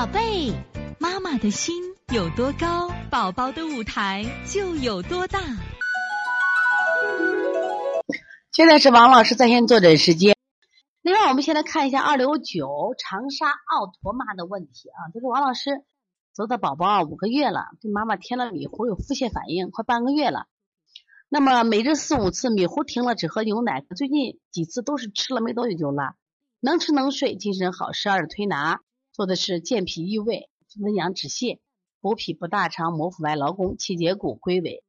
宝贝，妈妈的心有多高，宝宝的舞台就有多大。现在是王老师在线坐诊时间。另外，我们先来看一下二六九长沙奥驼妈的问题啊，就是王老师泽泽宝宝五个月了，给妈妈添了米糊有腹泻反应，快半个月了。那么每日四五次米糊停了，只喝牛奶。最近几次都是吃了没多久就拉，能吃能睡，精神好。十二推拿做的是健脾益胃、温阳止泻、补脾补大肠、磨腹外劳宫、气结骨、归尾。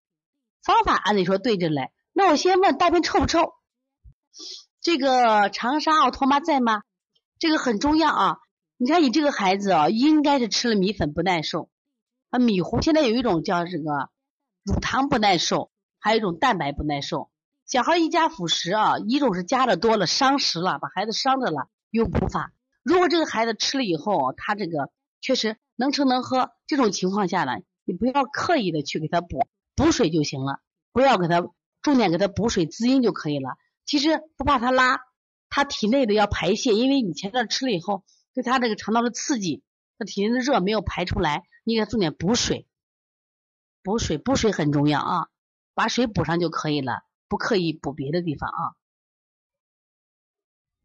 方法按理说对着来。那我先问大便臭不臭？这个长沙奥托妈在吗？这个很重要啊！你看你这个孩子啊，应该是吃了米粉不耐受啊，米糊现在有一种叫这个乳糖不耐受。还有一种蛋白不耐受，小孩一加辅食啊，一种是加的多了伤食了，把孩子伤着了，用补法。如果这个孩子吃了以后，他这个确实能吃能喝，这种情况下呢，你不要刻意的去给他补补水就行了，不要给他重点给他补水滋阴就可以了。其实不怕他拉，他体内的要排泄，因为你前段吃了以后，对他这个肠道的刺激，他体内的热没有排出来，你给他重点补水，补水补水很重要啊。把水补上就可以了，不刻意补别的地方啊。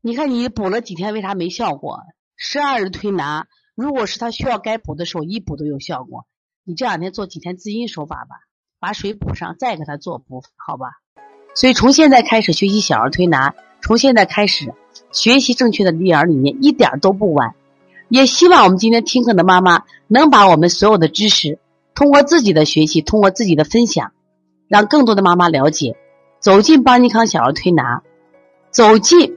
你看你补了几天，为啥没效果？十二日推拿，如果是他需要该补的时候，一补都有效果。你这两天做几天滋阴手法吧，把水补上，再给他做补，好吧？所以从现在开始学习小儿推拿，从现在开始学习正确的育儿理念，一点都不晚。也希望我们今天听课的妈妈能把我们所有的知识，通过自己的学习，通过自己的分享。让更多的妈妈了解，走进邦尼康小儿推拿，走进